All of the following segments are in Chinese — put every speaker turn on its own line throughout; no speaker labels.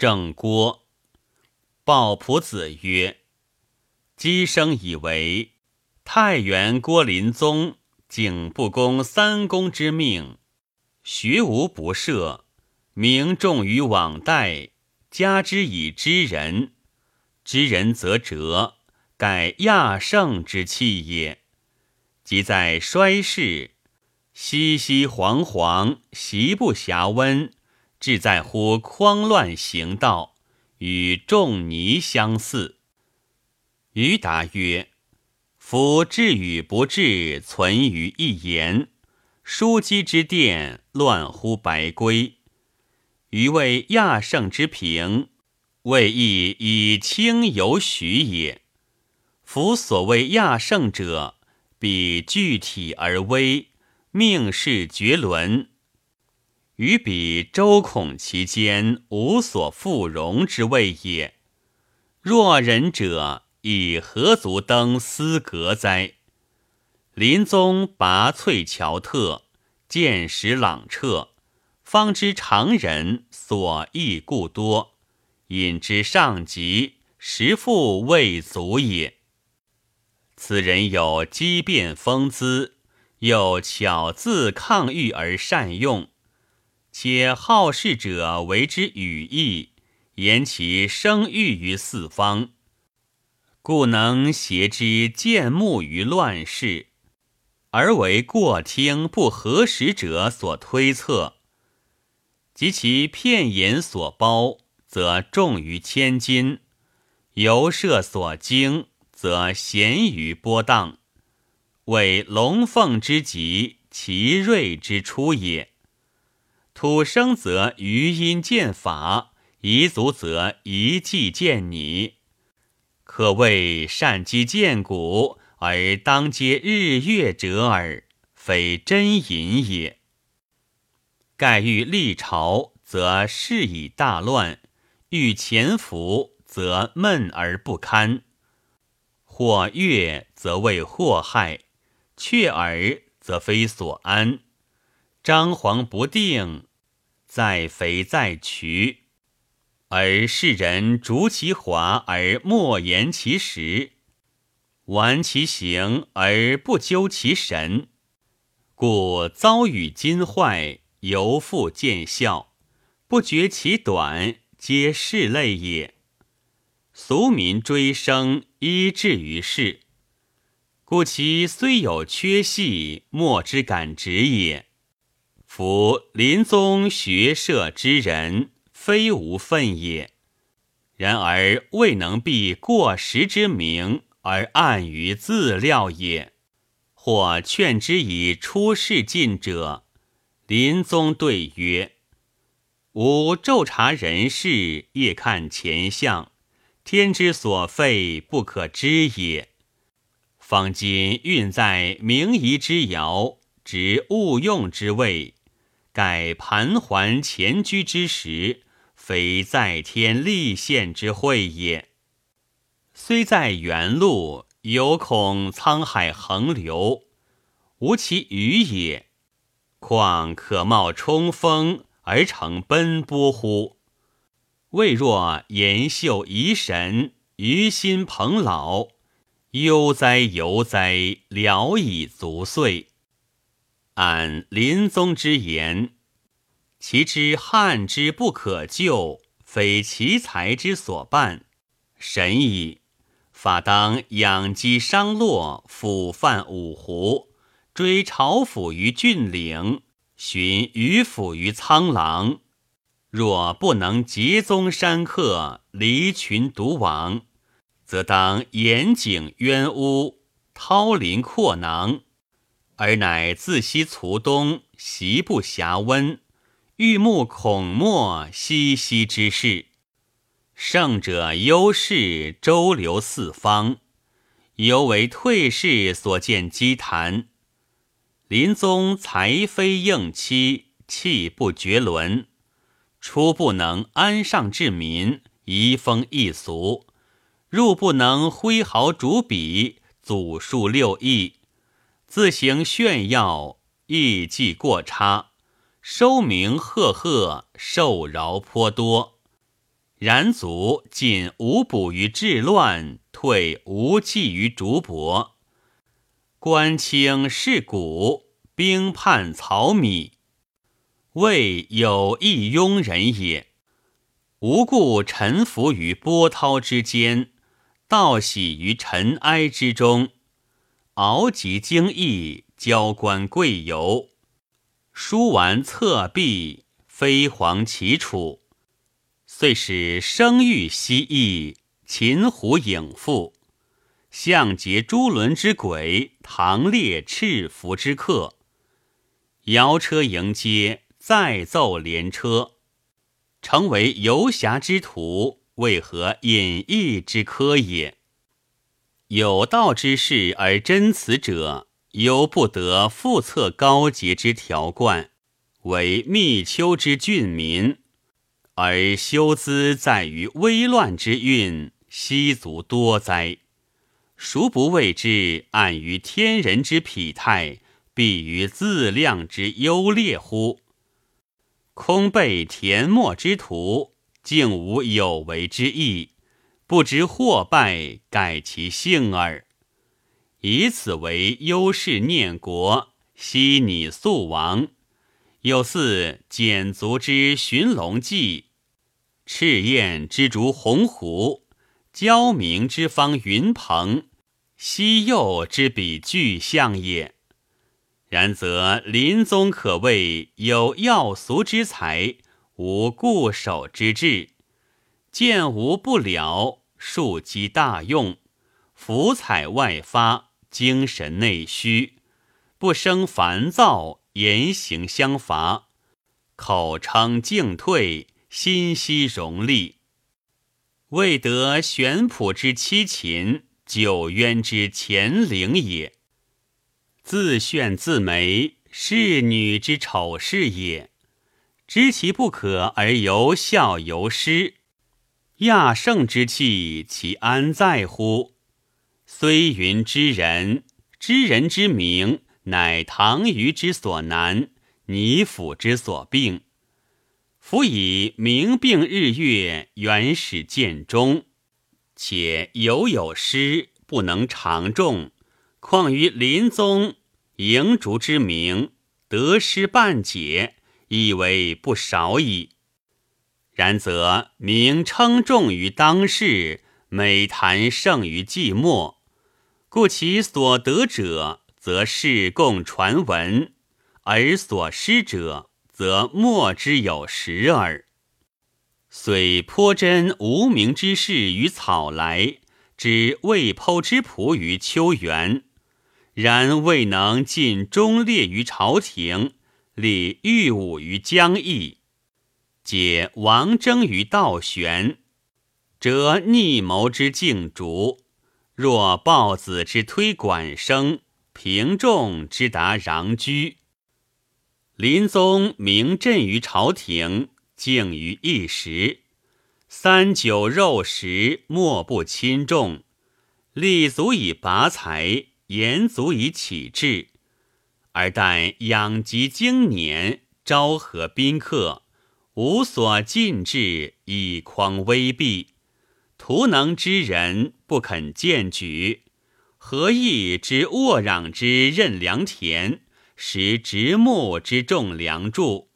郑郭。鲍仆子曰：“姬生以为太原郭林宗景不公三公之命，学无不赦，名重于往代，加之以知人，知人则折，盖亚圣之气也。即在衰世，熙熙惶惶，习不暇温，志在乎匡乱行道。”与仲尼相似。余答曰：“夫治与不治，存于一言。枢机之殿，乱乎白圭。余谓亚圣之平，未亦以轻有许也。夫所谓亚圣者，必具体而微，命世绝伦。”于彼周孔其间无所复容之谓也。若人者，以何足登斯阁哉？林宗拔萃乔特，见识朗彻，方知常人所忆故多，引之上极，实复未足也。此人有机变风姿，又巧自抗御而善用。且好事者为之语义，言其声誉于四方，故能挟之见目于乱世，而为过听不合时者所推测；及其片言所包，则重于千金；游射所经，则咸于波荡。为龙凤之极，其锐之出也。土生则余音见法，夷族则遗迹见你，可谓善积见古而当接日月者耳，非真隐也。盖欲立朝，则事以大乱；欲潜伏，则闷而不堪。或悦，则为祸害；却耳，则非所安。张皇不定。在肥在渠，而世人逐其华而莫言其实，玩其行而不究其神，故遭遇今坏，犹复见效，不觉其短，皆是类也。俗民追生，依至于世，故其虽有缺隙，莫之敢直也。夫临宗学社之人，非无分也。然而未能避过时之名，而暗于自料也。或劝之以出世进者，临宗对曰：“吾昼察人事，夜看前相，天之所废，不可知也。方今运在明夷之爻，执勿用之位。”盖盘桓前居之时，非在天立宪之会也。虽在原路，犹恐沧海横流，无其余也。况可冒冲锋而成奔波乎？未若延秀遗神，于心蓬老，悠哉悠哉，聊以足岁。按临宗之言，其之汉之不可救，非其才之所办，神矣。法当养鸡商洛，抚犯五湖，追朝府于峻岭，寻鱼府于苍狼。若不能集宗山客，离群独往，则当严警冤污，掏林阔囊。而乃自西卒东，习不暇温，欲慕孔墨熙熙之事。胜者优势周流四方，犹为退士所见积谈。临宗才非应期，气不绝伦，初不能安上治民，移风易俗；入不能挥毫逐笔，祖述六艺。自行炫耀，艺伎过差，收名赫赫，受饶颇多。然卒进无补于治乱，退无济于竹帛。官清是古，兵叛曹米，未有一庸人也。无故臣服于波涛之间，道喜于尘埃之中，敖及精义，交官贵游，书完侧壁，飞黄齐楚，遂使声誉西翼，秦虎影复，相结朱轮之鬼，唐列赤符之客，摇车迎接，再奏连车。成为游侠之徒，为何隐逸之科也？有道之士而真辞者，犹不得复测高洁之条冠，为密丘之俊民，而修兹在于危乱之运，悉足多哉！孰不谓之暗于天人之痞态，必于自量之优劣乎？空备填没之徒，竟无有为之意，不知祸败，改其性耳。以此为优势念国，悉拟速亡。有似简足之寻龙记，赤焰之逐鸿鹄，焦明之方云鹏，西右之比巨象也。然则林宗可谓有要俗之才，无固守之志，见无不了，庶几大用，福彩外发，精神内虚，不生烦躁，言行相伐，口称进退，心息荣利，未得玄朴之七擒，九渊之乾陵也。自炫自媒，是女之丑事也。知其不可而由笑由师，亚圣之气，其安在乎？虽云知人，知人之名，乃唐虞之所难，倪府之所病。夫以明病日月，原始见终，且犹有诗不能常重，况于临宗？营竹之名，得失半解，亦为不少矣。然则名称重于当世，美谈胜于寂寞，故其所得者，则是共传闻；而所失者，则莫之有实耳。虽颇真无名之事于草来，知未剖之仆于秋园。然未能尽忠烈于朝廷，立御武于疆邑，解王征于道玄，折逆谋之竞逐。若豹子之推管生，平众之达穰居。临宗名震于朝廷，敬于一时，三九肉食，莫不亲重，立足以拔才。言足以启智，而待养疾经年，昭和宾客，无所禁制，以匡威避。图能之人不肯荐举，何意之沃壤之任良田，食植木之种梁柱，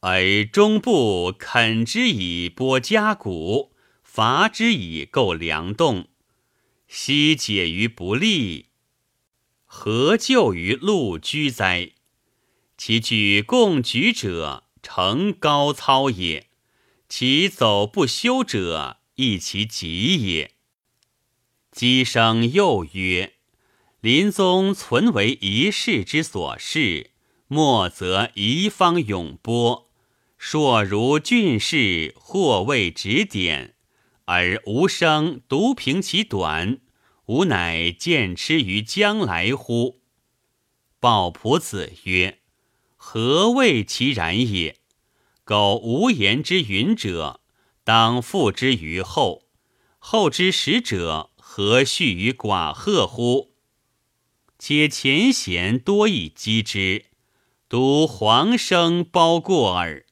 而终不肯之以拨家谷，伐之以构梁栋，悉解于不利。何救于陆居哉？其举共举者，成高操也；其走不休者，亦其疾也。姬生又曰：“临宗存为一世之所事，莫则一方永播。硕如俊士，或未指点，而无声独凭其短。”吾乃见之于将来乎？鲍仆子曰：“何谓其然也？苟无言之云者，当付之于后；后之使者，何恤于寡贺乎？且前贤多以击之，独黄生包过耳。”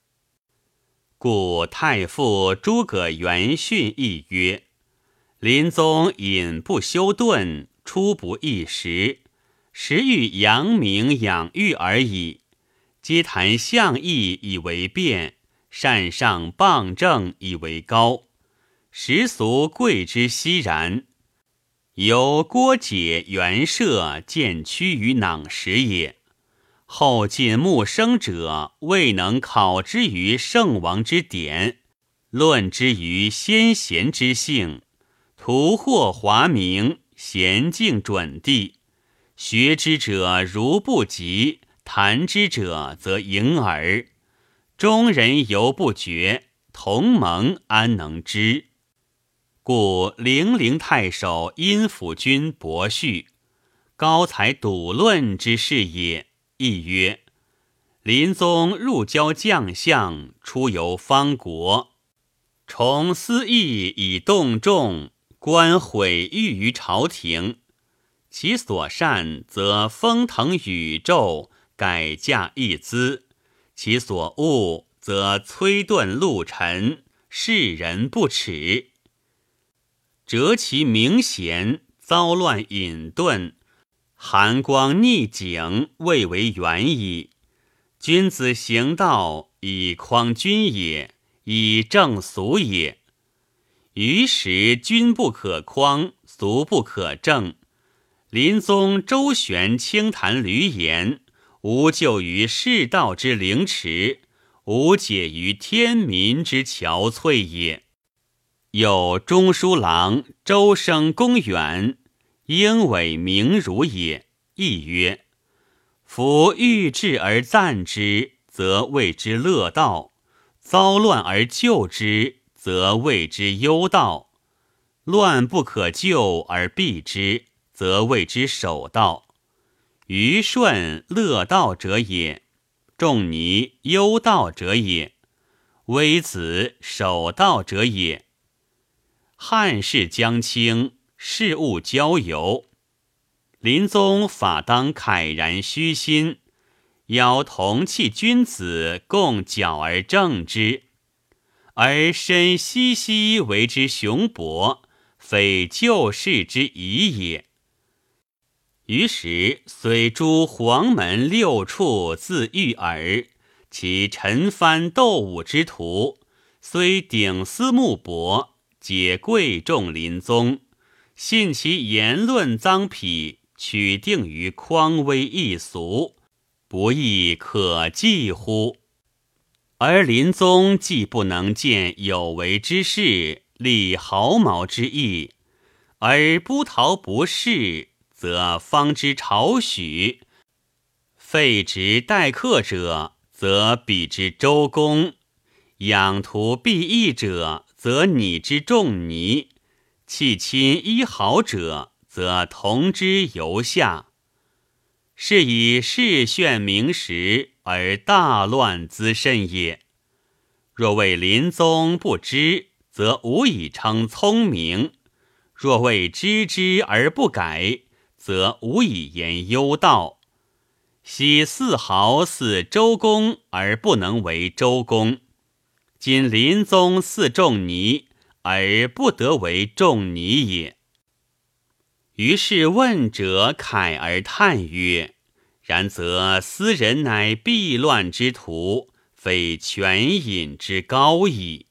故太傅诸葛元训亦曰：“临宗隐不修顿，出不一时，时欲扬名养育而已。皆谈相义以为辩，善上傍正以为高。时俗贵之熙然。由郭解元摄渐趋于囊时也。”后晋穆生者未能考之于圣王之典，论之于先贤之性，图获华明，娴静准地。学之者如不及，谈之者则盈耳。中人犹不觉，同盟安能知？故零陵太守殷府君伯旭，高才笃论之士也。亦曰：林宗入交将相，出游方国，崇私义以动众，官毁誉于朝廷。其所善，则风腾宇宙，改嫁一资；其所恶，则摧顿陆沉，世人不耻。折其名贤，遭乱隐遁。寒光逆景，未为远矣。君子行道，以匡君也，以正俗也。于时君不可匡，俗不可正。临宗周旋清谈闾言，无救于世道之凌迟，无解于天民之憔悴也。有中书郎周生公远。应为名儒也，亦曰：夫欲治而赞之，则谓之乐道；遭乱而救之，则谓之忧道；乱不可救而避之，则谓之守道。愚顺乐道者也，仲尼忧道者也，微子守道者也。汉室将倾。事务交游，临宗法当慨然虚心，邀同气君子共矫而正之，而身熙熙为之雄博，非旧世之宜也。于是虽诸黄门六处自御耳，其陈蕃斗武之徒，虽鼎思木帛，皆贵重临宗。信其言论脏痞，取定于匡威易俗，不亦可计乎？而临宗既不能见有为之事，立毫毛之意，而不逃不仕，则方知朝许；废职待客者，则比之周公；养徒避役者，则拟之仲尼。弃亲依好者，则同之游下。是以世炫名实，而大乱滋甚也。若谓临宗不知，则无以称聪明；若谓知之而不改，则无以言忧道。昔四豪似周公而不能为周公，今临宗似仲尼。而不得为仲尼也。于是问者慨而叹曰：“然则斯人乃避乱之徒，非权隐之高矣。”